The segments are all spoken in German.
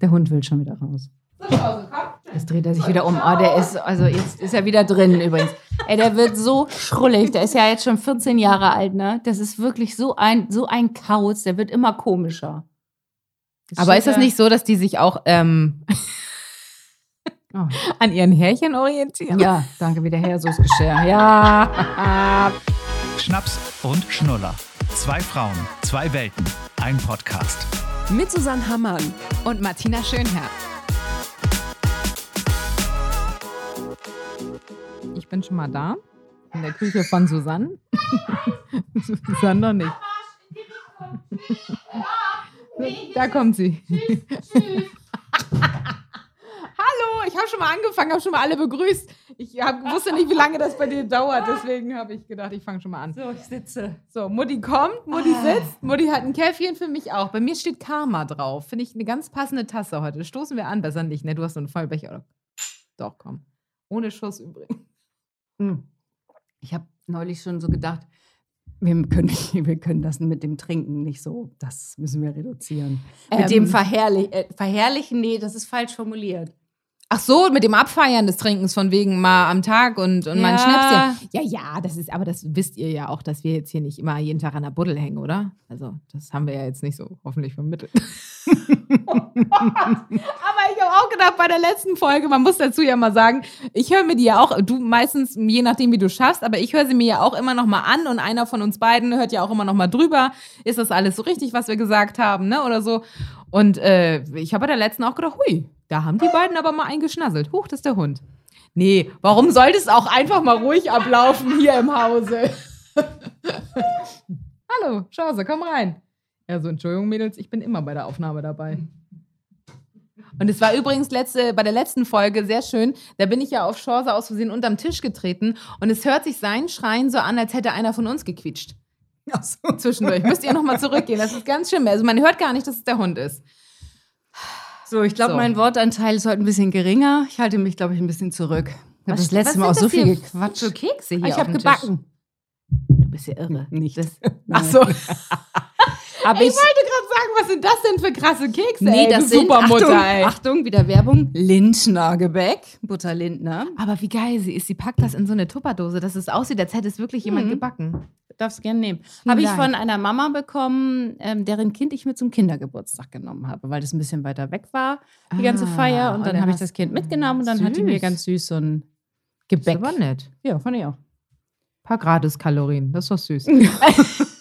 Der Hund will schon wieder raus. Jetzt dreht er sich wieder um. Oh, der ist, also jetzt ist er wieder drin übrigens. Ey, der wird so schrullig. Der ist ja jetzt schon 14 Jahre alt, ne? Das ist wirklich so ein, so ein Kauz. Der wird immer komischer. Jetzt Aber ist das nicht so, dass die sich auch ähm, Oh. an ihren Härchen orientieren? Ja, danke wieder her, so ist Geschirr. Ja. Schnaps und Schnuller. Zwei Frauen, zwei Welten, ein Podcast. Mit Susanne Hammann. Und Martina Schönherr. Ich bin schon mal da. In der Küche von Susanne. Susanne noch nicht. Da kommt sie. Hallo, ich habe schon mal angefangen, habe schon mal alle begrüßt. Ich hab, wusste nicht, wie lange das bei dir dauert, deswegen habe ich gedacht, ich fange schon mal an. So, ich sitze. So, Mutti kommt, Mutti sitzt, Mutti hat ein Käffchen für mich auch. Bei mir steht Karma drauf. Finde ich eine ganz passende Tasse heute. Stoßen wir an, besser nicht, ne? Du hast so einen Vollbecher, oder? Doch, komm. Ohne Schuss übrigens. Hm. Ich habe neulich schon so gedacht, wir können, wir können das mit dem Trinken nicht so, das müssen wir reduzieren. Ähm. mit dem Verherrlich, äh, Verherrlichen, nee, das ist falsch formuliert. Ach so, mit dem Abfeiern des Trinkens von wegen mal am Tag und, und mal ein Ja. Schnäpschen. Ja, ja, das ist, aber das wisst ihr ja auch, dass wir jetzt hier nicht immer jeden Tag an der Buddel hängen, oder? Also, das haben wir ja jetzt nicht so hoffentlich vermittelt. aber ich habe auch gedacht, bei der letzten Folge, man muss dazu ja mal sagen, ich höre mir die ja auch, du meistens, je nachdem, wie du schaffst, aber ich höre sie mir ja auch immer noch mal an und einer von uns beiden hört ja auch immer noch mal drüber. Ist das alles so richtig, was wir gesagt haben, ne? Oder so. Und äh, ich habe bei der letzten auch gedacht, hui, da haben die beiden aber mal eingeschnasselt. Huch, das ist der Hund. Nee, warum sollte es auch einfach mal ruhig ablaufen hier im Hause? Hallo, Chance, komm rein. Ja, so, Entschuldigung, Mädels, ich bin immer bei der Aufnahme dabei. Und es war übrigens letzte, bei der letzten Folge sehr schön. Da bin ich ja auf Chance aus Versehen unterm Tisch getreten und es hört sich sein Schreien so an, als hätte einer von uns gequietscht. Ach so. Zwischendurch. Müsst ihr nochmal zurückgehen. Das ist ganz schlimm. Also man hört gar nicht, dass es der Hund ist. So, ich glaube, So. mein Wortanteil ist heute ein bisschen geringer. Ich halte mich, glaube ich, ein bisschen zurück. Ich habe Was- das letzte Mal auch so das viel hier gequatscht. Für Kekse hier ich auf habe gebacken. Du bist ja irre. Nicht. Das, ach so. Aber Ich wollte gerade sagen, was sind das denn für krasse Kekse? Nee, ey, das sind, Supermutter, Achtung, ey. Achtung, wieder Werbung, Lindner Gebäck, Butter Lindner. Aber wie geil sie ist. Sie packt das in so eine Tupperdose, dass es aussieht, als hätte es wirklich jemand Mhm. gebacken. Darfst gerne nehmen. Habe ich von einer Mama bekommen, ähm, deren Kind ich mit zum Kindergeburtstag genommen habe, weil das ein bisschen weiter weg war, die ganze Ah, Feier. Und und dann habe ich das Kind mitgenommen und dann hat die mir Süß. ganz süß so ein Das Gebäck. ist aber nett. Ja, fand ich auch. paar Gratis-Kalorien. Das ist doch süß.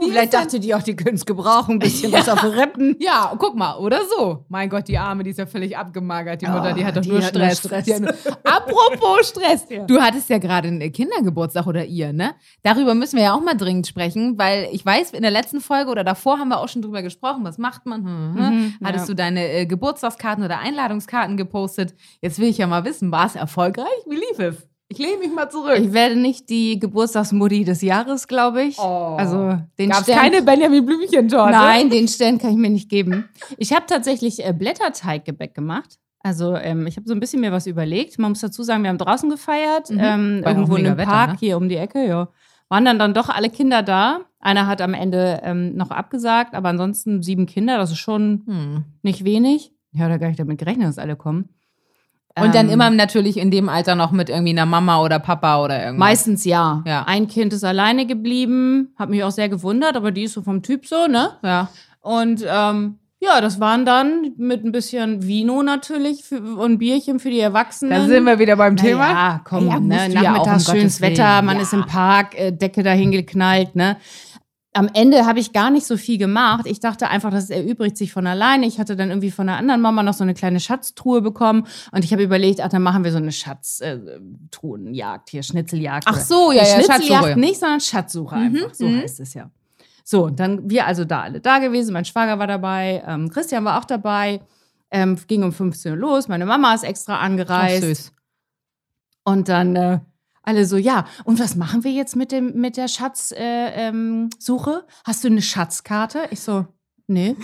Vielleicht dachte die auch, die können es gebrauchen, ein bisschen was auf Rippen. Ja, guck mal, oder so. Mein Gott, die Arme, die ist ja völlig abgemagert. Die Mutter, die Ah, hat doch die nur hat Stress. Stress. Die hat nur- Apropos Stress. Ja. Du hattest ja gerade einen Kindergeburtstag oder ihr, ne? Darüber müssen wir ja auch mal dringend sprechen, weil ich weiß, in der letzten Folge oder davor haben wir auch schon drüber gesprochen. Was macht man? Hm, hm. Mhm, Hattest ja. du deine äh, Geburtstagskarten oder Einladungskarten gepostet? Jetzt will ich ja mal wissen, war es erfolgreich? Wie lief es? Ich lehne mich mal zurück. Ich werde nicht die Geburtstagsmutti des Jahres, glaube ich. Oh. Also den Gab es Stern- keine Benjamin Blümchen-Torte? Nein, den Stern kann ich mir nicht geben. Ich habe tatsächlich äh, Blätterteiggebäck gemacht. Also ähm, ich habe so ein bisschen mir was überlegt. Man muss dazu sagen, wir haben draußen gefeiert, Mhm. ähm, ja irgendwo in einem Wetter, Park ne? hier um die Ecke. Ja. Waren dann, dann doch alle Kinder da. Einer hat am Ende ähm, noch abgesagt, aber ansonsten sieben Kinder, das ist schon Hm. nicht wenig. Habe da gar nicht damit gerechnet, dass alle kommen. Und dann Ähm, immer natürlich in dem Alter noch mit irgendwie einer Mama oder Papa oder irgendwas. Meistens ja. Ja. Ein Kind ist alleine geblieben, hat mich auch sehr gewundert, aber die ist so vom Typ so, ne? Ja. Und ähm, ja, das waren dann mit ein bisschen Vino natürlich für, und Bierchen für die Erwachsenen. Da sind wir wieder beim Thema. Ja, komm, Ja, ne, ja nachmittags um schönes Wetter, man Ja. ist im Park, äh, Decke dahin geknallt, ne? Am Ende habe ich gar nicht so viel gemacht. Ich dachte einfach, das erübrigt sich von alleine. Ich hatte dann irgendwie von einer anderen Mama noch so eine kleine Schatztruhe bekommen und ich habe überlegt, ach, dann machen wir so eine Schatztruhenjagd hier, Schnitzeljagd. Ach so, ja, Nee, ja, Schnitzeljagd nicht, sondern Schatzsuche Mhm, einfach. So mhm. heißt es ja. So, dann wir also da alle da gewesen. Mein Schwager war dabei, ähm, Christian war auch dabei. Ähm, ging um 15 Uhr los. Meine Mama ist extra Ach, angereist. süß. Und dann äh, alle so, ja, und was machen wir jetzt mit, dem, mit der Schatzsuche? Äh, ähm? Hast du eine Schatzkarte? Ich so, nee.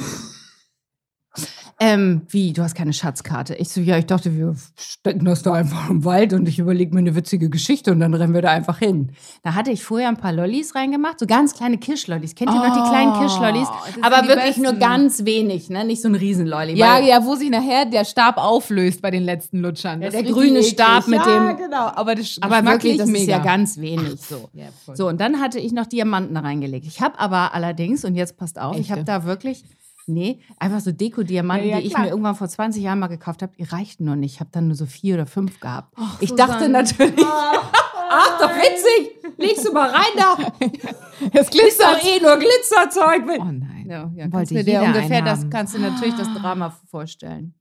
Ähm, wie, du hast keine Schatzkarte? Ich so, ja, ich dachte, wir stecken das da einfach im Wald und ich überlege mir eine witzige Geschichte und dann rennen wir da einfach hin. Da hatte ich vorher ein paar Lollis reingemacht, so ganz kleine Kirschlollis. Kennt ihr noch die kleinen Oh, Kirschlollis? Aber wirklich nur besten. ganz wenig, ne? Nicht so ein Riesenlolli. Ja, ja, wo sich nachher der Stab auflöst bei den letzten Lutschern. Ja, der ist grüne richtig Stab mit ja, dem- genau. Aber, das Aber wirklich, das ist mega. ja ganz wenig so. Ja. So, und dann hatte ich noch Diamanten reingelegt. Ich habe aber allerdings, und jetzt passt auf, ich habe Echte? da wirklich, nee, einfach so Deko-Diamanten, Ja, ja, die ich klar. mir irgendwann vor 20 Jahren mal gekauft habe, die reichten noch nicht. Ich habe dann nur so vier oder fünf gehabt. ich Susanne. dachte natürlich, ach, doch witzig, legst du mal rein da. Es doch eh nur Glitzerzeug. Oh nein. Ja, ja kannst du dir ungefähr, das kannst du natürlich das Drama vorstellen.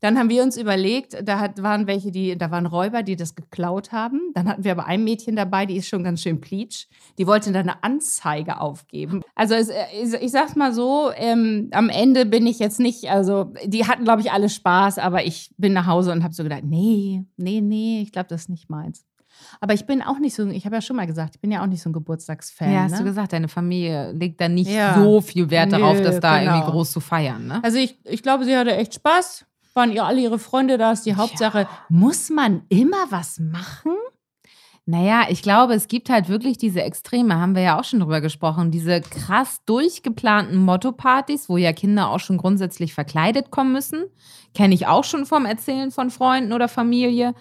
Dann haben wir uns überlegt, da hat, waren welche, die, da waren Räuber, die das geklaut haben. Dann hatten wir aber ein Mädchen dabei, die ist schon ganz schön pleatsch. Die wollte dann eine Anzeige aufgeben. Also es, ich, ich sag's mal so, ähm, am Ende bin ich jetzt nicht, also die hatten, glaube ich, alle Spaß, aber ich bin nach Hause und habe so gedacht, nee, nee, nee, ich glaube, das ist nicht meins. Aber ich bin auch nicht so, ich habe ja schon mal gesagt, ich bin ja auch nicht so ein Geburtstagsfan. Ja, hast ne? du gesagt, deine Familie legt da nicht Ja. so viel Wert darauf, Nö, das da genau. irgendwie groß zu feiern, ne? Also ich, ich glaube, sie hatte echt Spaß. Waren ihr alle ihre Freunde da, ist die Hauptsache. Muss man immer was machen? Naja, ich glaube, es gibt halt wirklich diese Extreme, haben wir ja auch schon drüber gesprochen, diese krass durchgeplanten Motto-Partys, wo ja Kinder auch schon grundsätzlich verkleidet kommen müssen. Kenne ich auch schon vom Erzählen von Freunden oder Familie.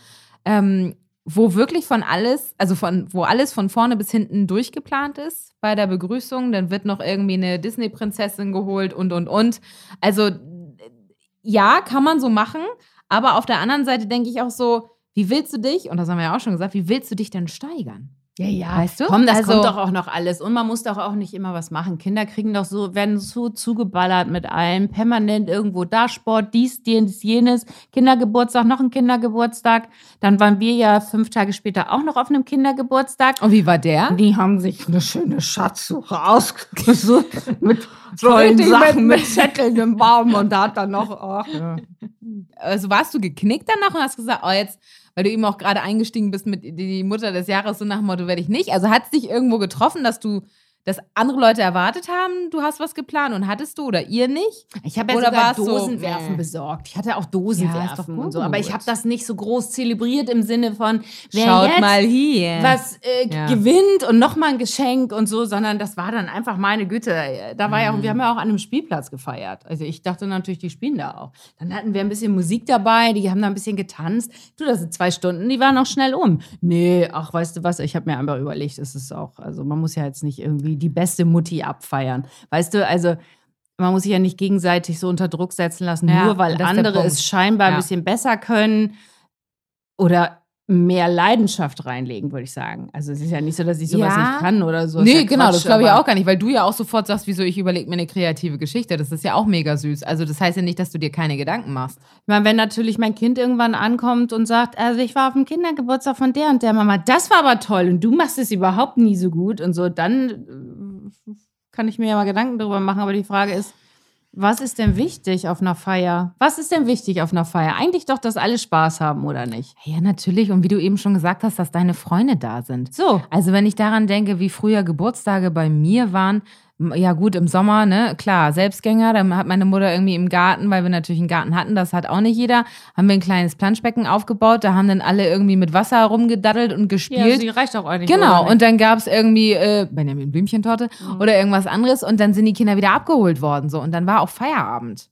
Ähm, wo wirklich von alles, also von, wo alles von vorne bis hinten durchgeplant ist bei der Begrüßung, dann wird noch irgendwie eine Disney-Prinzessin geholt und und und. Also ja, kann man so machen, aber auf der anderen Seite denke ich auch so, wie willst du dich, und das haben wir ja auch schon gesagt, wie willst du dich denn steigern? Ja, ja. Weißt du? Komm, das Also- kommt doch auch noch alles. Und man muss doch auch nicht immer was machen. Kinder kriegen doch so, werden so zugeballert mit allem. Permanent irgendwo da Sport, dies, dies, jenes. Kindergeburtstag, noch ein Kindergeburtstag. Dann waren wir ja fünf Tage später auch noch auf einem Kindergeburtstag. Und wie war der? Die haben sich eine schöne Schatzsuche ausgesucht mit tollen Sachen, mit- mit Zetteln im Baum und da hat dann noch, ach, ja. Also warst du geknickt danach und hast gesagt, oh jetzt, weil du eben auch gerade eingestiegen bist mit die Mutter des Jahres, so nach dem Motto werde ich nicht. Also hat es dich irgendwo getroffen, dass du, dass andere Leute erwartet haben, du hast was geplant und hattest du oder ihr nicht? Ich habe ja Oder sogar so, Dosenwerfen nee. besorgt. Ich hatte auch Ja, Dosenwerfen und so. Aber ich habe das nicht so groß zelebriert im Sinne von, wer Schaut mal hier. was äh, Ja. gewinnt und nochmal ein Geschenk und so, sondern das war dann einfach meine Güte. Da war ja auch, wir haben ja auch an einem Spielplatz gefeiert. Also ich dachte natürlich, die spielen da auch. Dann hatten wir ein bisschen Musik dabei, die haben da ein bisschen getanzt. Du, das sind zwei Stunden, die waren auch schnell um. Nee, ach, weißt du was, ich habe mir einfach überlegt, es ist auch, also man muss ja jetzt nicht irgendwie die beste Mutti abfeiern. Weißt du, also man muss sich ja nicht gegenseitig so unter Druck setzen lassen, Ja, nur weil andere es scheinbar Ja. ein bisschen besser können oder mehr Leidenschaft reinlegen, würde ich sagen. Also es ist ja nicht so, dass ich sowas Ja. nicht kann oder so. Nee, ja genau, Quatsch, das glaube ich auch gar nicht, weil du ja auch sofort sagst, wieso ich überlege mir eine kreative Geschichte. Das ist ja auch mega süß. Also das heißt ja nicht, dass du dir keine Gedanken machst. Ich meine, wenn natürlich mein Kind irgendwann ankommt und sagt, also ich war auf dem Kindergeburtstag von der und der Mama, das war aber toll und du machst es überhaupt nie so gut und so, dann äh, kann ich mir ja mal Gedanken darüber machen. Aber die Frage ist, was ist denn wichtig auf einer Feier? Was ist denn wichtig auf einer Feier? Eigentlich doch, dass alle Spaß haben, oder nicht? Ja, natürlich. Und wie du eben schon gesagt hast, dass deine Freunde da sind. So. Also wenn ich daran denke, wie früher Geburtstage bei mir waren, ja gut, im Sommer, ne, klar, Selbstgänger, dann hat meine Mutter irgendwie im Garten, weil wir natürlich einen Garten hatten, das hat auch nicht jeder, haben wir ein kleines Planschbecken aufgebaut, da haben dann alle irgendwie mit Wasser rumgedaddelt und Ja, gespielt. sie reicht auch eigentlich. Genau, und dann gab es irgendwie äh, Benjamin Blümchentorte Mhm. oder irgendwas anderes und dann sind die Kinder wieder abgeholt worden so und dann war auch Feierabend.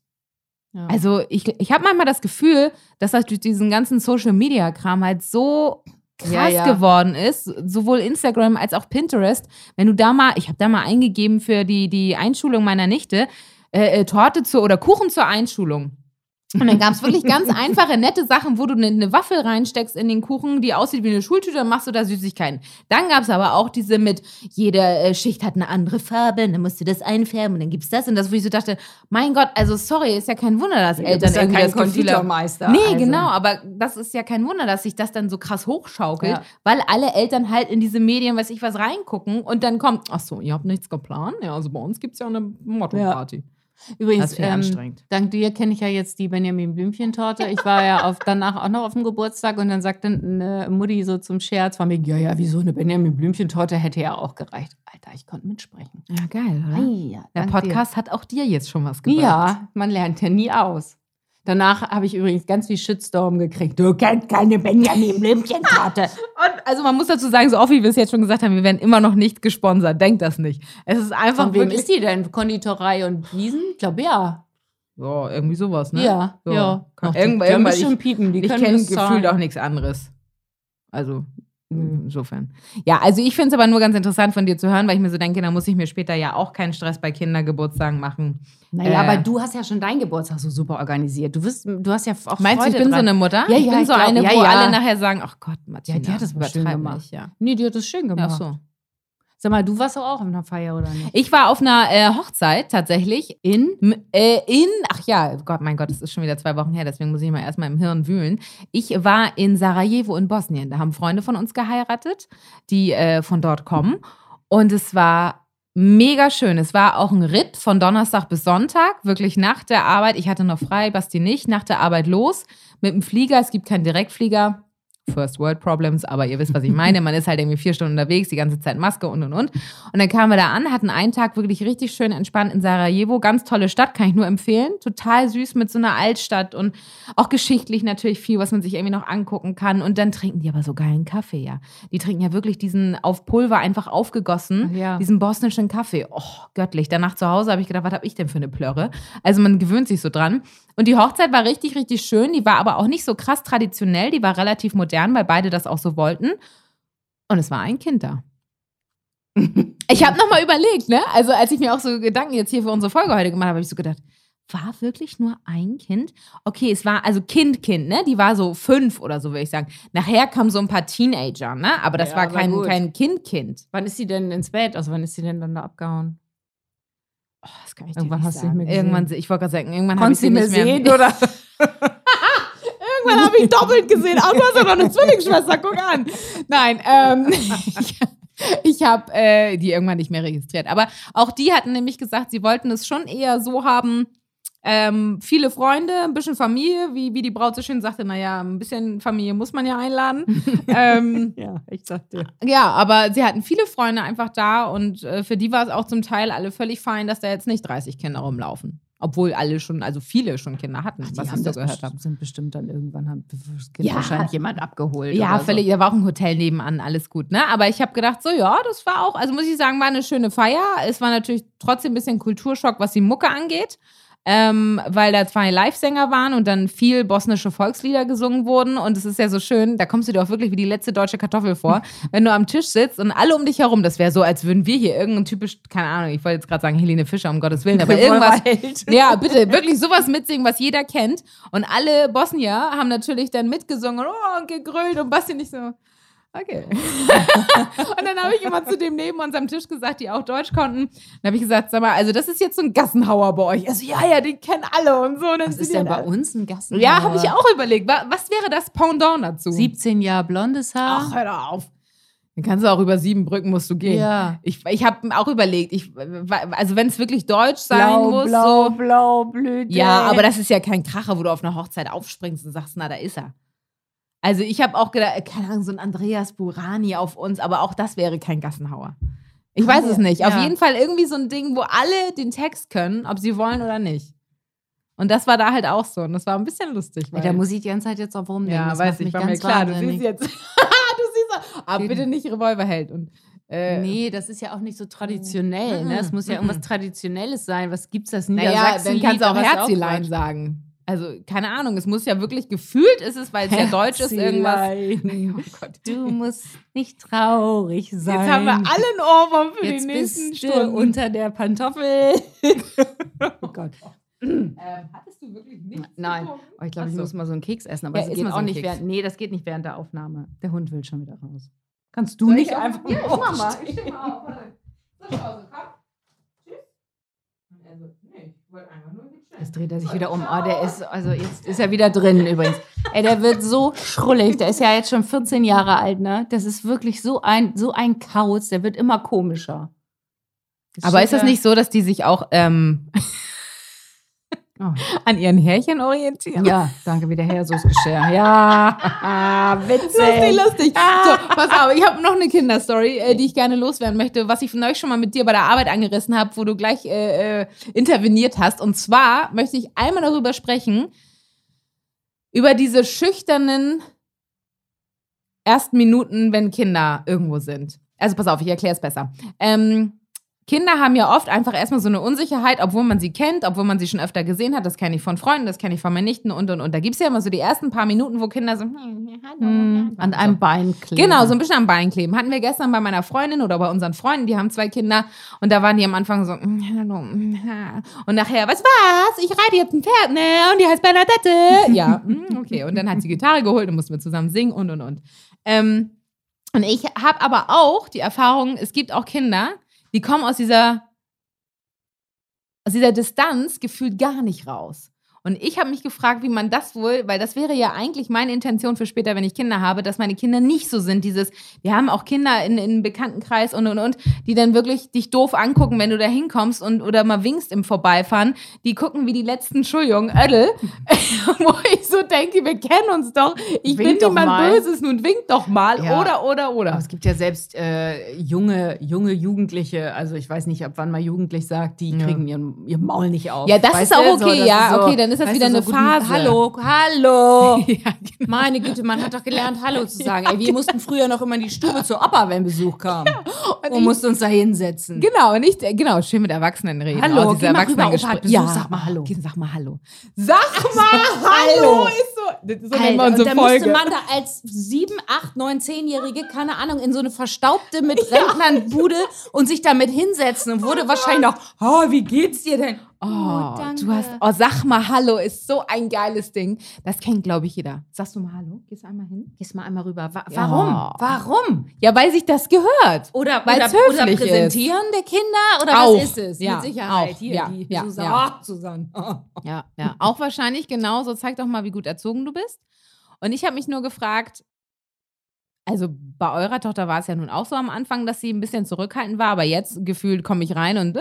Ja. Also ich, ich habe manchmal das Gefühl, dass das durch diesen ganzen Social-Media-Kram halt so krass Ja, ja. geworden ist, sowohl Instagram als auch Pinterest. Wenn du da mal, ich habe da mal eingegeben für die, die Einschulung meiner Nichte, äh, äh, Torte zur oder Kuchen zur Einschulung. Und dann gab es wirklich ganz einfache, nette Sachen, wo du eine, eine Waffel reinsteckst in den Kuchen, die aussieht wie eine Schultüte, dann machst du da Süßigkeiten. Dann gab es aber auch diese mit, jede äh, Schicht hat eine andere Farbe, und dann musst du das einfärben und dann gibt's das und das, wo ich so dachte, mein Gott, also sorry, ist ja kein Wunder, dass Eltern bist ja irgendwie kein das. Konditormeister. Nee, also. genau, aber das ist ja kein Wunder, dass sich das dann so krass hochschaukelt, Ja. weil alle Eltern halt in diese Medien, weiß ich was, reingucken und dann kommt, ach so, ihr habt nichts geplant? Ja, also bei uns gibt's ja eine Motto-Party. Übrigens, ähm, anstrengend. dank dir kenne ich ja jetzt die Benjamin Blümchen-Torte. Ich war ja auf, danach auch noch auf dem Geburtstag und dann sagte eine Mutti so zum Scherz von mir, ja, ja, wieso eine Benjamin Blümchen-Torte hätte ja auch gereicht. Alter, ich konnte mitsprechen. Ja, geil, oder? Ja, Der Podcast hat auch dir jetzt schon was Dir. gebracht. Ja, man lernt ja nie aus. Danach habe ich übrigens ganz viel Shitstorm gekriegt. Du kennst keine Benjamin Blümchenkarte. Und also man muss dazu sagen, so oft wie wir es jetzt schon gesagt haben, wir werden immer noch nicht gesponsert. Denkt das nicht. Es ist einfach Von wem ist die denn? Konditorei und Wiesen? Ich glaube ja. Ja, irgendwie sowas, ne? Ja, so. ja. Kann, Ach, die irgendwann, ich, piepen. Die ich kenne gefühlt auch nichts anderes. Also, insofern. Ja, also ich finde es aber nur ganz interessant von dir zu hören, weil ich mir so denke, da muss ich mir später ja auch keinen Stress bei Kindergeburtstagen machen. Naja, Äh. aber du hast ja schon deinen Geburtstag so super organisiert. Du, wirst, du hast ja auch Meinst du, Freude ich bin dran. so eine Mutter? Ja, ich ja, bin ich so glaub- eine, ja, wo ja. alle nachher sagen, ach Gott, Martina, Ja, die hat das bestimmt übertreib gemacht. nicht, ja. Nee, die hat das schön gemacht. so. Sag mal, du warst doch auch auf einer Feier, oder nicht? Ich war auf einer äh, Hochzeit tatsächlich In? Äh, in, ach ja, Gott, mein Gott, es ist schon wieder zwei Wochen her, deswegen muss ich mal erstmal im Hirn wühlen. Ich war in Sarajevo in Bosnien. Da haben Freunde von uns geheiratet, die äh, von dort kommen. Und es war mega schön. Es war auch ein Ritt von Donnerstag bis Sonntag, wirklich nach der Arbeit. Ich hatte noch frei, Basti nicht, nach der Arbeit los mit dem Flieger. Es gibt keinen Direktflieger. First World Problems, aber ihr wisst, was ich meine. Man ist halt irgendwie vier Stunden unterwegs, die ganze Zeit Maske und und und. Und dann kamen wir da an, hatten einen Tag wirklich richtig schön entspannt in Sarajevo. Ganz tolle Stadt, kann ich nur empfehlen. Total süß mit so einer Altstadt und auch geschichtlich natürlich viel, was man sich irgendwie noch angucken kann. Und dann trinken die aber so geilen Kaffee, ja. Die trinken ja wirklich diesen auf Pulver einfach aufgegossen, ja. diesen bosnischen Kaffee. Oh, göttlich. Danach zu Hause habe ich gedacht, was habe ich denn für eine Plörre? Also man gewöhnt sich so dran. Und die Hochzeit war richtig, richtig schön. Die war aber auch nicht so krass traditionell. Die war relativ modern, weil beide das auch so wollten. Und es war ein Kind da. Ich habe nochmal überlegt, ne? Also als ich mir auch so Gedanken jetzt hier für unsere Folge heute gemacht habe, habe ich so gedacht, war wirklich nur ein Kind? Okay, es war also Kind, Kind, ne? Die war so fünf oder so, würde ich sagen. Nachher kamen so ein paar Teenager, ne? Aber das Ja, war kein, kein Kind, Kind. Wann ist sie denn ins Bett? Also wann ist sie denn dann da abgehauen? Oh, das kann ich Irgendwann dir hast nicht du nicht sagen. mehr gesehen. Irgendwann, ich wollte gerade sagen, irgendwann habe ich sie nicht mehr sehen, oder? Irgendwann habe ich doppelt gesehen. Ach, du hast ja noch eine Zwillingsschwester, guck an. Nein, ähm, ich, ich habe äh, die irgendwann nicht mehr registriert. Aber auch die hatten nämlich gesagt, sie wollten es schon eher so haben, ähm, viele Freunde, ein bisschen Familie, wie, wie die Braut so schön sagte, naja, ein bisschen Familie muss man ja einladen. ähm, Ja, ich sagte. ja, aber sie hatten viele Freunde einfach da und äh, für die war es auch zum Teil alle völlig fein, dass da jetzt nicht 30 Kinder rumlaufen. Obwohl alle schon, also viele schon Kinder hatten, Die was ich so gehört habe. sind bestimmt dann irgendwann haben das Kind Ja. wahrscheinlich jemand abgeholt. Ja, oder so. völlig. Da war auch ein Hotel nebenan, alles gut, ne? Aber ich habe gedacht, so, ja, das war auch, also muss ich sagen, war eine schöne Feier. Es war natürlich trotzdem ein bisschen Kulturschock, was die Mucke angeht. Ähm, weil da zwei Live-Sänger waren und dann viel bosnische Volkslieder gesungen wurden. Und es ist ja so schön, da kommst du dir auch wirklich wie die letzte deutsche Kartoffel vor, wenn du am Tisch sitzt und alle um dich herum, das wäre so, als würden wir hier irgendein typisch, keine Ahnung, ich wollte jetzt gerade sagen Helene Fischer, um Gottes Willen, aber irgendwas, ja, bitte, wirklich sowas mitsingen, was jeder kennt. Und alle Bosnier haben natürlich dann mitgesungen oh, und gegrölt und Basti nicht so. Okay. und dann habe ich immer zu dem neben uns am Tisch gesagt, die auch Deutsch konnten. Dann habe ich gesagt, sag mal, also das ist jetzt so ein Gassenhauer bei euch. Also ja, ja, den kennen alle und so. Und Was ist denn bei uns ein Gassen? Ja, habe ich auch überlegt. Wa- Was wäre das Pendant dazu? 17 Jahre blondes Haar. Ach, hör doch auf. Dann kannst du auch über sieben Brücken musst du gehen. Ja. Ich, ich habe auch überlegt, ich, also wenn es wirklich deutsch sein blau, muss, blau, so, blau, Blüte. Ja, aber das ist ja kein Kracher, wo du auf einer Hochzeit aufspringst und sagst, na, da ist er. Also ich habe auch gedacht, keine Ahnung, so ein Andreas Burani auf uns, aber auch das wäre kein Gassenhauer. Ich weiß es nicht. Auf Ja. jeden Fall irgendwie so ein Ding, wo alle den Text können, ob sie wollen oder nicht. Und das war da halt auch so. Und das war ein bisschen lustig. Weil, da muss ich die ganze Zeit jetzt drauf rumdenken. ja, das weiß ich, war mir ganz klar. Du siehst jetzt. du siehst. Aber Geht bitte nicht Revolverheld. Und, äh, Nee, das ist ja auch nicht so traditionell. Mhm. Ne? Es muss ja irgendwas Traditionelles sein. Was gibt's das Naja, Niedersachsen? dann kannst du auch was Herzilein sagen. Also, keine Ahnung, es muss ja wirklich gefühlt ist es, weil es ja deutsch ist, irgendwas. Oh Gott. Du musst nicht traurig sein. Jetzt haben wir alle einen Ohrwurm für Jetzt die nächsten bist du Stunden. unter der Pantoffel. oh Gott. ähm, hattest du wirklich nichts Nein. Oh, ich glaube, ich so. muss mal so einen Keks essen, aber Ja, das geht auch nicht während. Nee, das geht nicht während der Aufnahme. Der Hund will schon wieder raus. Kannst du Soll nicht einfach Ja, ich mach mal. Ich steh mal auf. Warte. So, Pause, komm. Tschüss. Und er so, nee, ich wollte einfach nur Jetzt dreht er sich wieder um. Oh, der ist, also jetzt ist er wieder drin übrigens. Ey, der wird so schrullig. Der ist ja jetzt schon 14 Jahre alt, ne? Das ist wirklich so ein, so ein Kauz. Der wird immer komischer. Jetzt Aber ist das nicht so, dass die sich auch ähm, Oh. an ihren Härchen orientieren? Ja, danke, wieder her, so ist Geschirr. Ja, witzig. Lustig, lustig. So, pass auf, ich habe noch eine Kinderstory, äh, die ich gerne loswerden möchte, was ich von euch schon mal mit dir bei der Arbeit angerissen habe, wo du gleich äh, äh, interveniert hast. Und zwar möchte ich einmal darüber sprechen, über diese schüchternen ersten Minuten, wenn Kinder irgendwo sind. Also pass auf, ich erkläre es besser. Ähm, Kinder haben ja oft einfach erstmal so eine Unsicherheit, obwohl man sie kennt, obwohl man sie schon öfter gesehen hat. Das kenne ich von Freunden, das kenne ich von meinen Nichten und und und. Da gibt es ja immer so die ersten paar Minuten, wo Kinder so hm, hallo, Hm, an einem Bein kleben. Genau, so ein bisschen am Bein kleben. Hatten wir gestern bei meiner Freundin oder bei unseren Freunden, die haben zwei Kinder und da waren die am Anfang so, "Mm, hallo, ha." und nachher, was was? Ich reite jetzt ein Pferd, ne? Und die heißt Bernadette. Ja, mm, okay. Und dann hat sie Gitarre geholt und mussten wir zusammen singen und und und. Ähm, und ich habe aber auch die Erfahrung, es gibt auch Kinder, die kommen aus dieser, aus dieser Distanz gefühlt gar nicht raus. Und ich habe mich gefragt, wie man das wohl, weil das wäre ja eigentlich meine Intention für später, wenn ich Kinder habe, dass meine Kinder nicht so sind. Dieses, wir haben auch Kinder in, in Bekanntenkreis und und und, die dann wirklich dich doof angucken, wenn du da hinkommst und oder mal winkst im Vorbeifahren. Die gucken wie die letzten, Entschuldigung, Ödel, wo ich so denke, wir kennen uns doch. Ich Wink bin niemand mal. Böses, nun wink doch mal. Ja. Oder, oder, oder. Aber es gibt ja selbst äh, junge, junge Jugendliche, also ich weiß nicht, ab wann man jugendlich sagt, die Ja. kriegen ihren, ihr Maul nicht auf. Ja, das Weißt ist auch okay, das ja, so- okay, dann ist das weißt wieder du, eine Phase. Hallo, hallo. ja, genau. Meine Güte, man hat doch gelernt, Hallo zu sagen. Ey, wir mussten früher noch immer in die Stube zur Opa, wenn Besuch kam. Und Und ich- mussten uns da hinsetzen. Genau, und ich, genau, schön mit Erwachsenen reden. Hallo, geh mal rüber. Opa hat Besuch, sag mal Hallo. geh, Sag mal Hallo. Sag mal Hallo. Ist so, das ist so Alter, und unsere da musste Folge. man da als sieben, acht, neun, zehnjährige, keine Ahnung, in so eine verstaubte mit Rentnernbude und sich damit hinsetzen und wurde wahrscheinlich noch, oh, wie geht's dir denn? Oh, danke. du hast, oh, sag mal Hallo ist so ein geiles Ding. Das kennt, glaube ich, jeder. Sagst du mal Hallo? Gehst du einmal hin? Gehst mal einmal rüber. Wa Ja. warum? Warum? Ja, weil sich das gehört. Oder, oder, oder höflich präsentieren der Kinder? Oder Auch. was ist es? Ja, Mit Sicherheit. auch. Hier, Ja, die ja, Susanne. ja. Oh, Susanne. Oh. Ja, ja. Auch wahrscheinlich genauso. Zeig doch mal, wie gut erzogen du bist. Und ich habe mich nur gefragt, also bei eurer Tochter war es ja nun auch so am Anfang, dass sie ein bisschen zurückhaltend war, aber jetzt gefühlt komme ich rein und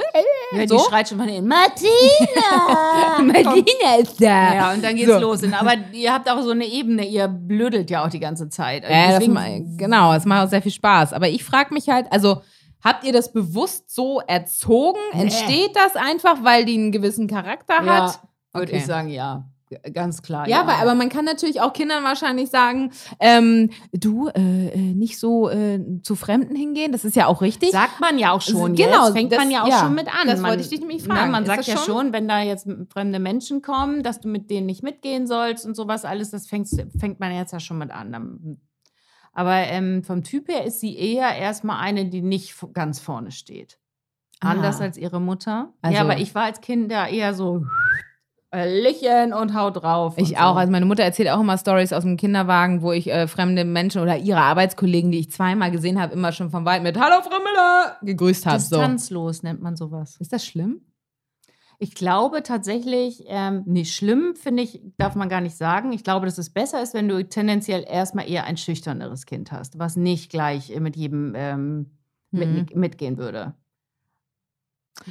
Ja, So? die schreit schon von innen, Martina! Martina ist da. Ja, und dann geht's So. los. Aber ihr habt auch so eine Ebene, ihr blödelt ja auch die ganze Zeit. Also Ja, das deswegen- ma- genau, es macht auch sehr viel Spaß. Aber ich frage mich halt, also habt ihr das bewusst so erzogen? Entsteht das einfach, weil die einen gewissen Charakter ja, hat? würde Okay. ich sagen, ja. Ganz klar. Ja, aber, aber man kann natürlich auch Kindern wahrscheinlich sagen, ähm, du äh, äh, nicht so äh, zu Fremden hingehen. Das ist ja auch richtig. Sagt man ja auch schon. Genau, jetzt. fängt das- man ja auch ja, schon mit an. das man, wollte ich dich nämlich fragen. Man Ist sagt ja schon- schon, wenn da jetzt fremde Menschen kommen, dass du mit denen nicht mitgehen sollst und sowas alles, das fängt, fängt man jetzt ja schon mit an. Dann- Aber ähm, vom Typ her ist sie eher erstmal eine, die nicht ganz vorne steht. Anders Ah. als ihre Mutter. Also- ja, aber ich war als Kind da eher so Lichen und hau drauf. Ich und auch. So. Also meine Mutter erzählt auch immer Stories aus dem Kinderwagen, wo ich äh, fremde Menschen oder ihre Arbeitskollegen, die ich zweimal gesehen habe, immer schon von weit mit Hallo Frau Müller gegrüßt habe. So. Distanzlos nennt man sowas. Ist das schlimm? Ich glaube tatsächlich, ähm, nee, schlimm finde ich, darf man gar nicht sagen. Ich glaube, dass es besser ist, wenn du tendenziell erstmal eher ein schüchterneres Kind hast, was nicht gleich äh, mit jedem ähm, mit, Mhm. mitgehen würde.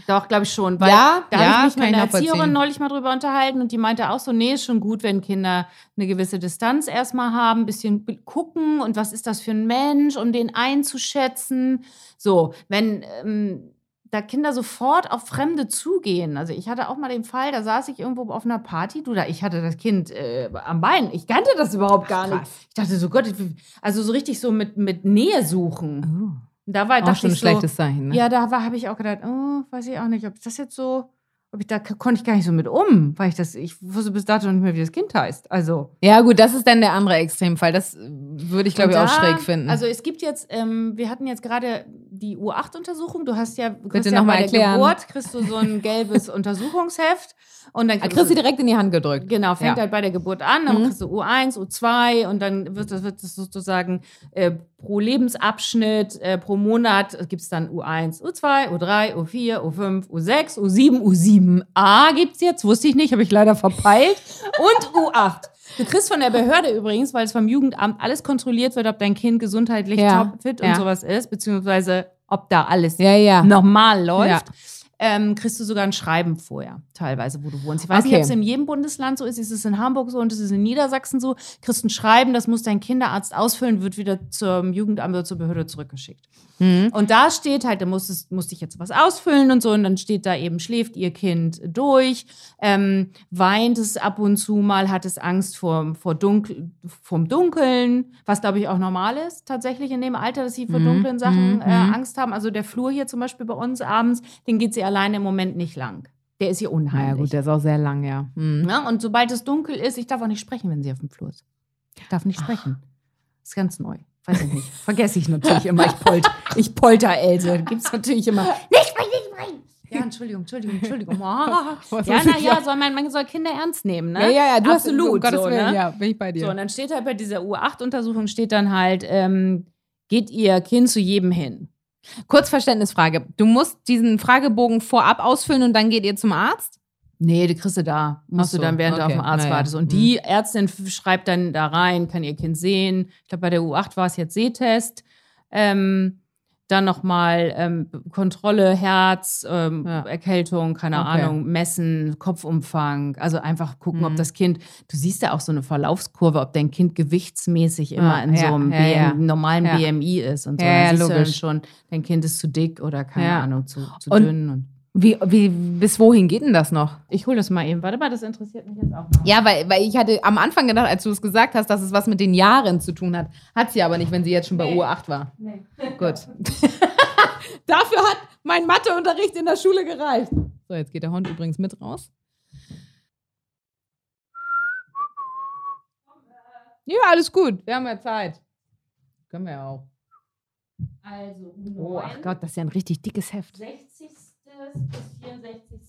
Doch, glaube ich schon. Weil Ja, da ja, habe ich mich mit einer. Erzieherin neulich mal drüber unterhalten und die meinte auch so, nee, ist schon gut, wenn Kinder eine gewisse Distanz erstmal haben, ein bisschen gucken und was ist das für ein Mensch, um den einzuschätzen. So, wenn ähm, da Kinder sofort auf Fremde zugehen. Also ich hatte auch mal den Fall, da saß ich irgendwo auf einer Party, du da, ich hatte das Kind äh, am Bein. Ich kannte das überhaupt gar nicht. krass. Ich dachte so, Gott, also so richtig so mit, mit Nähe suchen. Oh. Da war Auch dachte schon ein ich so, schlechtes Zeichen. Ne? ja, da war, habe ich auch gedacht, oh, weiß ich auch nicht, ob das jetzt so, ob ich da konnte ich gar nicht so mit um, weil ich das, ich wusste bis dato nicht mehr, wie das Kind heißt. Also ja, gut, das ist dann der andere Extremfall. Das würde ich, glaube ich, auch schräg finden. Also es gibt jetzt, ähm, wir hatten jetzt gerade die U8-Untersuchung. Du hast ja, du Bitte ja noch mal bei der erklären. Geburt kriegst du so ein gelbes Untersuchungsheft und dann Ah, kriegst du direkt in die Hand gedrückt. Genau, fängt Ja. halt bei der Geburt an, dann Mhm. kriegst du U1, U2 und dann wird das, wird das sozusagen äh, pro Lebensabschnitt, äh, pro Monat gibt es dann U1, U2, U3, U4, U5, U6, U7, U7a gibt es jetzt, wusste ich nicht, habe ich leider verpeilt und U8. Du kriegst von der Behörde übrigens, weil es vom Jugendamt alles kontrolliert wird, ob dein Kind gesundheitlich Ja, topfit ja. und sowas ist, beziehungsweise ob da alles Ja, normal läuft. Ähm, kriegst du sogar ein Schreiben vorher, teilweise, wo du wohnst. Ich weiß Okay. nicht, ob es in jedem Bundesland so ist. Ist es in Hamburg so und ist es in Niedersachsen so? Kriegst ein Schreiben, das muss dein Kinderarzt ausfüllen, wird wieder zum Jugendamt oder zur Behörde zurückgeschickt. Mhm. Und da steht halt, da musstest, musste ich jetzt was ausfüllen und so, und dann steht da eben, schläft ihr Kind durch, ähm, weint es ab und zu mal, hat es Angst vor, vor Dunkel, vom Dunkeln, was glaube ich auch normal ist, tatsächlich in dem Alter, dass sie vor Mhm, dunklen Sachen mhm, äh, mhm. Angst haben. Also der Flur hier zum Beispiel bei uns abends, den geht sie alleine im Moment nicht lang. Der ist hier Na ja, unheimlich. gut, der ist auch sehr lang, ja. Mhm. Ne? Und sobald es dunkel ist, ich darf auch nicht sprechen, wenn sie auf dem Flur ist. Ich darf nicht sprechen. ist ganz neu. Weiß ich nicht. Vergesse ich natürlich immer. Ich polter, ich polter Else. Gibt's natürlich immer. Nicht sprechen, nicht sprechen. Ja, Entschuldigung, Entschuldigung, Entschuldigung. Was Ja, muss na ich ja, ja- soll man, man soll Kinder ernst nehmen, ne? Ja, ja, ja, du Absolut. hast, um Gottes so, Willen, ne? ja, bin ich bei dir. So, und dann steht halt bei dieser U8-Untersuchung steht dann halt, ähm, geht ihr Kind zu jedem hin? Kurzverständnisfrage. Du musst diesen Fragebogen vorab ausfüllen und dann geht ihr zum Arzt? Nee, die kriegst du da. Musst so, du dann, während du auf okay. dem Arzt Na ja. wartest. Und Mhm. die Ärztin schreibt dann da rein, kann ihr Kind sehen. Ich glaube, bei der U8 war es jetzt Sehtest. Ähm, dann nochmal ähm, Kontrolle, Herz, ähm, Ja. Erkältung, keine Okay. Ahnung, messen, Kopfumfang. Also einfach gucken, ob Mhm. das Kind, du siehst ja auch so eine Verlaufskurve, ob dein Kind gewichtsmäßig immer Ah, in ja, so einem ja, ja. BM, normalen Ja. BMI ist und so. Ja, dann ja, siehst du dann logisch. schon, dein Kind ist zu dick oder keine Ja. Ahnung, zu, zu Und- dünn. Und Wie, wie, bis wohin geht denn das noch? ich hole das mal eben. Warte mal, das interessiert mich jetzt auch mal. Ja, weil, weil ich hatte am Anfang gedacht, als du es gesagt hast, dass es was mit den Jahren zu tun hat. Hat sie aber nicht, wenn sie jetzt schon bei Nee. U8 war. Nee. Gut. Dafür hat mein Matheunterricht in der Schule gereicht. So, jetzt geht der Hund übrigens mit raus. Ja, alles gut. Wir haben ja Zeit. Können wir ja auch. Also Oh, ach Gott, das ist ja ein richtig dickes Heft. 60. bis 64.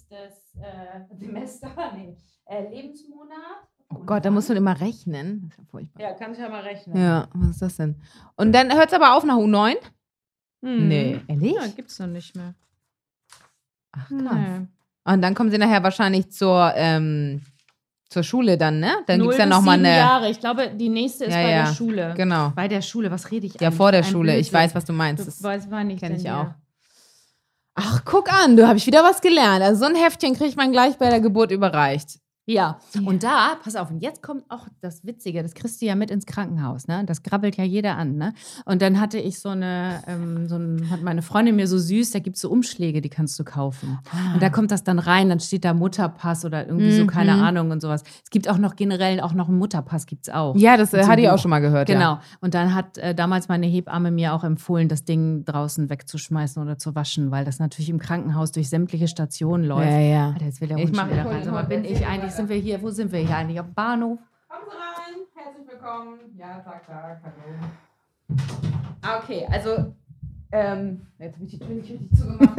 Äh, Semester, nee, äh, Lebensmonat. Oh Gott, da muss man immer rechnen. Das ist ja furchtbar. Ja, kann ich ja mal rechnen. Ja, was ist das denn? Und dann hört es aber auf nach U9? Hm. Nee, ehrlich? Ja, gibt's noch nicht mehr. Ach, Nee. krass. Und dann kommen sie nachher wahrscheinlich zur, ähm, zur Schule dann, ne? Dann gibt es ja Null bis nochmal sieben eine. Jahre. Ich glaube, die nächste ist Ja, bei ja. der Schule. Genau. Bei der Schule, was rede ich Ja, eigentlich? vor der Ein Schule. Ich Blödsinn. weiß, was du meinst. Du Das weißt, wann ich kenne denn ich hier? auch. Ach, guck an, du habe ich wieder was gelernt. Also so ein Heftchen kriegt man gleich bei der Geburt überreicht. Ja, und da, pass auf, und jetzt kommt auch das Witzige, das kriegst du ja mit ins Krankenhaus, ne? Das grabbelt ja jeder an, ne? Und dann hatte ich so eine, ähm, so ein, hat meine Freundin mir so süß, da gibt es so Umschläge, die kannst du kaufen. Und da kommt das dann rein, dann steht da Mutterpass oder irgendwie so, keine Mhm. Ahnung und sowas. Es gibt auch noch generell auch noch einen Mutterpass, gibt's auch. Ja, das äh, hatte ich auch schon mal gehört. Ja. Genau. Und dann hat äh, damals meine Hebamme mir auch empfohlen, das Ding draußen wegzuschmeißen oder zu waschen, weil das natürlich im Krankenhaus durch sämtliche Stationen läuft. Ja, ja. Alter, jetzt will der Ich Hund mach- schon wieder ich rein. Hund. bin ich eigentlich, sind wir hier, wo sind wir hier eigentlich? Am Bahnhof? Kommen Sie rein, herzlich willkommen. Ja, tag, tag, hallo. Ah, okay, also, ähm, jetzt habe ich die Tür nicht richtig zugemacht.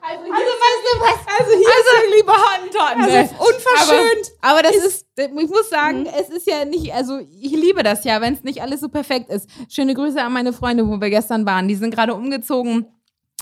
also, hier weißt du was? Also, hier ist liebe Hand Also, unverschönt. Aber, aber das ist, ich muss sagen, es ist ja nicht, also ich liebe das ja, wenn es nicht alles so perfekt ist. Schöne Grüße an meine Freunde, wo wir gestern waren. Die sind gerade umgezogen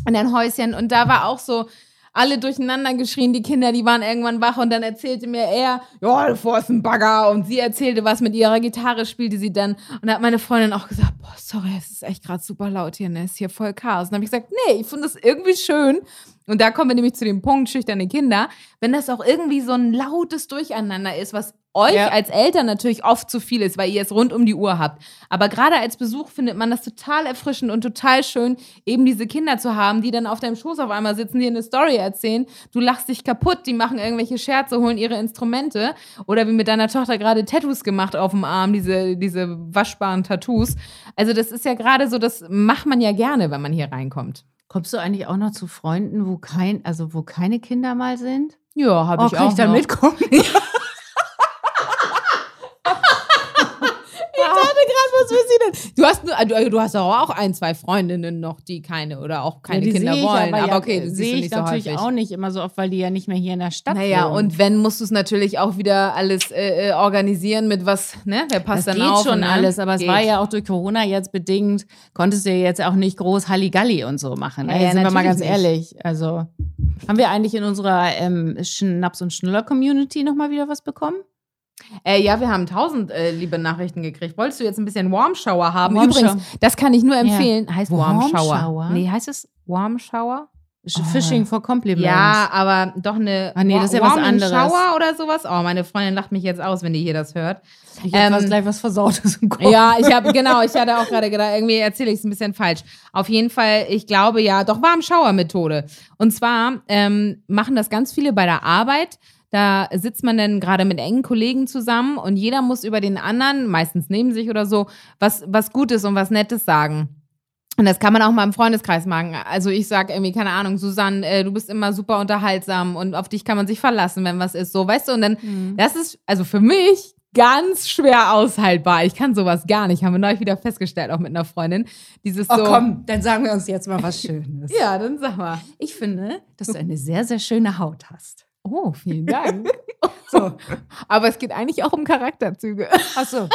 in ein Häuschen und da war auch so alle durcheinander geschrien, die Kinder, die waren irgendwann wach und dann erzählte mir er, ja, davor ist ein Bagger und sie erzählte was mit ihrer Gitarre, spielte sie dann und da hat meine Freundin auch gesagt, boah, sorry, es ist echt gerade super laut hier, ne, ist hier voll Chaos. Und dann habe ich gesagt, nee, ich finde das irgendwie schön. Und da kommen wir nämlich zu dem Punkt, schüchterne Kinder, wenn das auch irgendwie so ein lautes Durcheinander ist, was euch Ja. als Eltern natürlich oft zu viel ist, weil ihr es rund um die Uhr habt. Aber gerade als Besuch findet man das total erfrischend und total schön, eben diese Kinder zu haben, die dann auf deinem Schoß auf einmal sitzen, dir eine Story erzählen. Du lachst dich kaputt, die machen irgendwelche Scherze, holen ihre Instrumente. Oder wie mit deiner Tochter gerade Tattoos gemacht auf dem Arm, diese, diese waschbaren Tattoos. Also das ist ja gerade so, das macht man ja gerne, wenn man hier reinkommt. Kommst du eigentlich auch noch zu Freunden, wo kein, also wo keine Kinder mal sind? Ja, habe Oh, ich kann auch ich da noch. mitkommen? denn? Du hast, nur, du, du hast auch ein, zwei Freundinnen noch, die keine oder auch keine Ja, Kinder wollen. Aber, ja, okay, das sehe ich nicht so natürlich häufig. auch nicht immer so oft, weil die ja nicht mehr hier in der Stadt Naja, wohnen. und wenn, musst du es natürlich auch wieder alles äh, äh, organisieren mit was, ne? Wer passt das dann geht auf? schon ne? alles, aber es Geht. war ja auch durch Corona jetzt bedingt, konntest du ja jetzt auch nicht groß Halligalli und so machen. Ne? ja, sind wir mal ganz natürlich ehrlich. Also haben wir eigentlich in unserer ähm, Schnaps- und Schnuller-Community nochmal wieder was bekommen? Äh, ja, wir haben tausend äh, liebe Nachrichten gekriegt. Wolltest du jetzt ein bisschen Warm Shower haben? Warm Übrigens, Shower. das kann ich nur empfehlen. Heißt Warm, Warm Shower. Shower? Nee, heißt es Warm Shower? Fishing for Compliments. Ja, aber doch eine Ah, nee, das ist ja Wa- was anderes. Shower oder sowas. Oh, meine Freundin lacht mich jetzt aus, wenn die hier das hört. ich ähm, fast gleich was Versautes im Kopf. Ja, ich habe genau, ich hatte auch gerade gedacht, irgendwie erzähle ich es ein bisschen falsch. Auf jeden Fall, ich glaube ja, doch Warm-Shower-Methode. Und zwar ähm, machen das ganz viele bei der Arbeit. Da sitzt man dann gerade mit engen Kollegen zusammen und jeder muss über den anderen, meistens neben sich oder so, was, was Gutes und was Nettes sagen. Und das kann man auch mal im Freundeskreis machen. Also ich sage irgendwie, keine Ahnung, Susanne, äh, du bist immer super unterhaltsam und auf dich kann man sich verlassen, wenn was ist. So, weißt du, und dann, das ist also für mich ganz schwer aushaltbar. Ich kann sowas gar nicht. Haben wir neulich wieder festgestellt, auch mit einer Freundin. Dieses Oh so. komm, dann sagen wir uns jetzt mal was Schönes. Ja, dann sag mal. Ich finde, dass du eine sehr, sehr schöne Haut hast. Oh, vielen Dank. So. Aber es geht eigentlich auch um Charakterzüge. Ach so.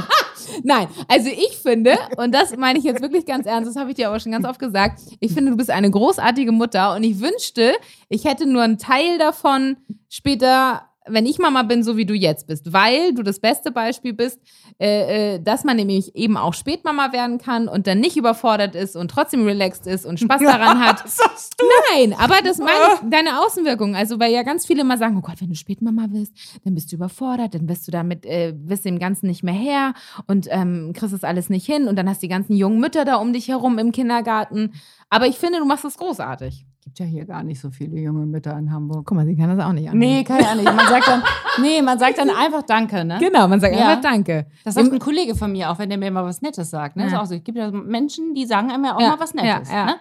Nein, also ich finde, und das meine ich jetzt wirklich ganz ernst, das habe ich dir aber schon ganz oft gesagt, ich finde, du bist eine großartige Mutter und ich wünschte, ich hätte nur einen Teil davon später, wenn ich Mama bin, so wie du jetzt bist, weil du das beste Beispiel bist, äh, äh, dass man nämlich eben auch Spätmama werden kann und dann nicht überfordert ist und trotzdem relaxed ist und Spaß daran hat. sagst du? Nein, aber das meine ich, deine Außenwirkung. Also, weil ja ganz viele immer sagen, oh Gott, wenn du Spätmama wirst, dann bist du überfordert, dann wirst du damit, äh, wirst dem Ganzen nicht mehr her und ähm, kriegst das alles nicht hin und dann hast du die ganzen jungen Mütter da um dich herum im Kindergarten. Aber ich finde, du machst das großartig. Gibt ja hier gar nicht so viele junge Mütter in Hamburg. Guck mal, sie kann das auch nicht Nee, kann ja nicht. Man sagt dann, nee, man sagt dann einfach Danke, ne? Genau, man sagt Ja. einfach Danke. Das sagt ein Kollege von mir auch, wenn der mir mal was Nettes sagt. Ne? Ja. Ist auch so. Es gibt ja Menschen, die sagen einem ja auch mal was Nettes. Ne?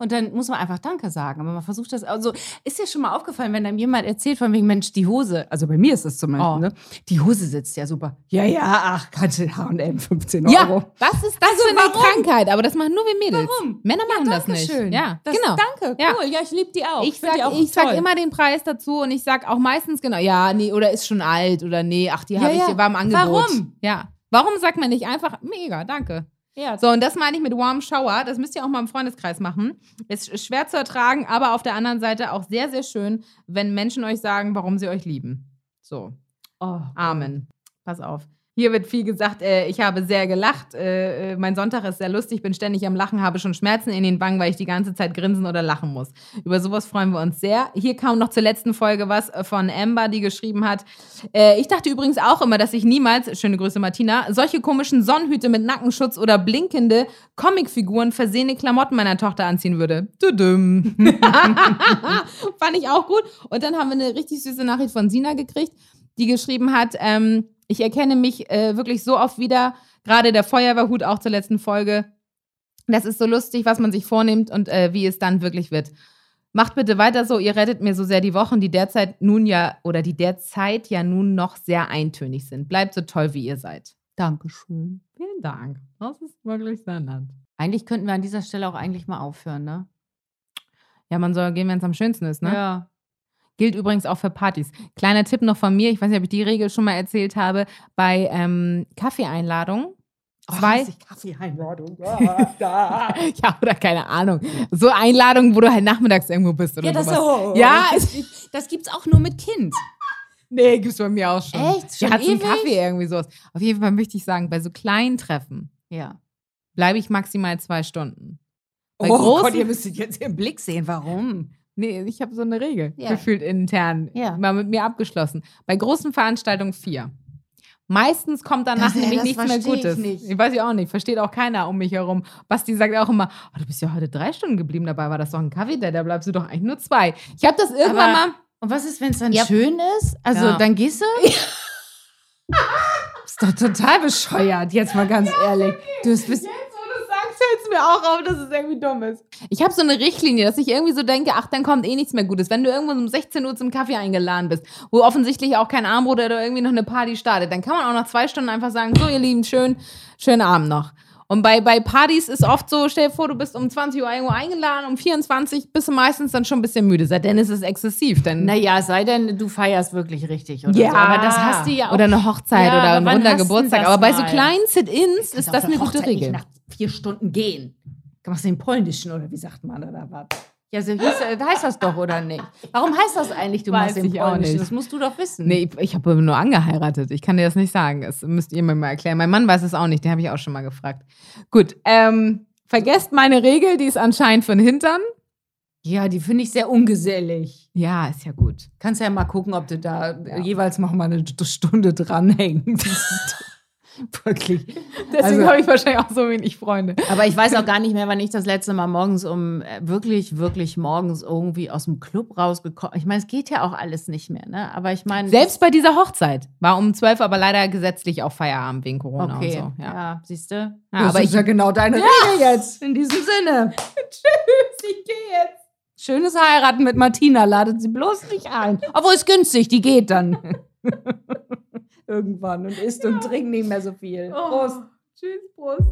Und dann muss man einfach Danke sagen. Aber man versucht das, also ist dir schon mal aufgefallen, wenn einem jemand erzählt von wegen, Mensch, die Hose, also bei mir ist es zum Beispiel, Oh. ne? die Hose sitzt ja super. Ja, ja, ach, kannte H&M 15 Ja, Euro. das ist das Also für eine warum? Krankheit, aber das machen nur wir Mädels. Warum? Männer machen das nicht. Dankeschön. Ja, das, genau. Danke, Ja. cool. Ja, ich liebe die auch. Ich sag, auch ich sag immer den Preis dazu und ich sag auch meistens genau, ja, nee, oder ist schon alt oder nee, ach, die Ja, habe ich, ja. war im Angebot. Warum? Ja. Warum sagt man nicht einfach, mega, danke. Ja, So, und das meine ich mit Warm Shower. Das müsst ihr auch mal im Freundeskreis machen. Ist schwer zu ertragen, aber auf der anderen Seite auch sehr, sehr schön, wenn Menschen euch sagen, warum sie euch lieben. So, oh. Amen. Pass auf. Hier wird viel gesagt, äh, ich habe sehr gelacht. Äh, äh, mein Sonntag ist sehr lustig, bin ständig am Lachen, habe schon Schmerzen in den Wangen, weil ich die ganze Zeit grinsen oder lachen muss. Über sowas freuen wir uns sehr. Hier kam noch zur letzten Folge was äh, von Amber, die geschrieben hat. Äh, ich dachte übrigens auch immer, dass ich niemals, schöne Grüße Martina, solche komischen Sonnenhüte mit Nackenschutz oder blinkende Comicfiguren versehene Klamotten meiner Tochter anziehen würde. Tudum. Fand ich auch gut. Und dann haben wir eine richtig süße Nachricht von Sina gekriegt, die geschrieben hat, ähm, ich erkenne mich äh, wirklich so oft wieder, gerade der Feuerwehrhut auch zur letzten Folge. Das ist so lustig, was man sich vornimmt und äh, wie es dann wirklich wird. Macht bitte weiter so, ihr rettet mir so sehr die Wochen, die derzeit nun ja oder die derzeit ja nun noch sehr eintönig sind. Bleibt so toll, wie ihr seid. Dankeschön. Vielen Dank. Das ist wirklich sehr nett. Eigentlich könnten wir an dieser Stelle auch eigentlich mal aufhören, ne? Ja, man soll gehen, wenn es am schönsten ist, ne? Ja. Gilt übrigens auch für Partys. Kleiner Tipp noch von mir, ich weiß nicht, ob ich die Regel schon mal erzählt habe, bei ähm, Kaffeeeinladungen. Zwei. Kaffeeeinladung. ja, oder keine Ahnung. So Einladungen, wo du halt nachmittags irgendwo bist oder Ja, das, sowas. oh, Ja, es, das gibt's auch nur mit Kind. Nee, gibt's bei mir auch schon. Echt? Ja, Schon hat's einen ewig? Kaffee irgendwie sowas. Auf jeden Fall möchte ich sagen, bei so kleinen Treffen Ja. bleibe ich maximal zwei Stunden. Bei oh großen, Gott, ihr müsstet jetzt ihren Blick sehen. Warum? Nee, ich habe so eine Regel, Ja. gefühlt intern, Ja. mal mit mir abgeschlossen. Bei großen Veranstaltungen vier. Meistens kommt danach Das- nämlich nichts mehr versteh ich Gutes. nicht. Ich weiß ja auch nicht, versteht auch keiner um mich herum. Basti sagt auch immer, oh, du bist ja heute drei Stunden geblieben, dabei war das doch ein Kaffee, da da bleibst du doch eigentlich nur zwei. Ich habe das irgendwann Aber- mal, Und was ist, wenn es dann Ja. schön ist? Also dann gehst du? ist doch total bescheuert, jetzt mal ganz ehrlich. Du bist, bist Jetzt, wo du sagst, fällt es mir auch auf, dass es irgendwie dumm ist. Ich habe so eine Richtlinie, dass ich irgendwie so denke, ach, dann kommt eh nichts mehr Gutes. Wenn du irgendwo um 16 Uhr zum Kaffee eingeladen bist, wo offensichtlich auch kein Armbruder oder irgendwie noch eine Party startet, dann kann man auch nach zwei Stunden einfach sagen, so ihr Lieben, schön, schönen Abend noch. Und bei, bei Partys ist oft so, stell dir vor, du bist um 20 Uhr irgendwo eingeladen, um 24 bist du meistens dann schon ein bisschen müde. Seitdem ist es exzessiv. Dann naja, sei denn, du feierst wirklich richtig. Oder Ja, so. Aber das hast du ja auch. Oder eine Hochzeit Ja, oder ein runder du Geburtstag. Aber bei so kleinen Sit-Ins ist das eine gute Hochzeit nicht Regel. nach vier Stunden gehen. Du machst den polnischen oder wie sagt man oder was? Ja, so hieß, äh, heißt das doch, oder nicht? Warum heißt das eigentlich, du Weiß machst den auch Polnischen? nicht. Das musst du doch wissen. Nee, ich, ich habe nur angeheiratet. Ich kann dir das nicht sagen. Das müsst ihr mir mal erklären. Mein Mann weiß es auch nicht. Den habe ich auch schon mal gefragt. Gut, ähm, vergesst meine Regel. Die ist anscheinend von Hintern. Ja, die finde ich sehr ungesellig. Ja, ist ja gut. Kannst ja mal gucken, ob du da jeweils noch mal eine Stunde dranhängst. Wirklich. Deswegen Also- habe ich wahrscheinlich auch so wenig Freunde. Aber ich weiß auch gar nicht mehr, wann ich das letzte Mal morgens um, äh, wirklich, wirklich morgens irgendwie aus dem Club rausgekommen. Ich meine, es geht ja auch alles nicht mehr, ne? Aber ich meine. Selbst bei dieser Hochzeit war um 12 aber leider gesetzlich auch Feierabend wegen Corona Okay, und so. ja, Ja. siehst du? Ja, aber ich- ja genau deine Regel jetzt. In diesem Sinne. Tschüss, ich gehe jetzt. Schönes Heiraten mit Martina, ladet sie bloß nicht ein. Obwohl es günstig, die geht dann. Irgendwann und isst und trinkt nicht mehr so viel. Prost. Tschüss, Prost.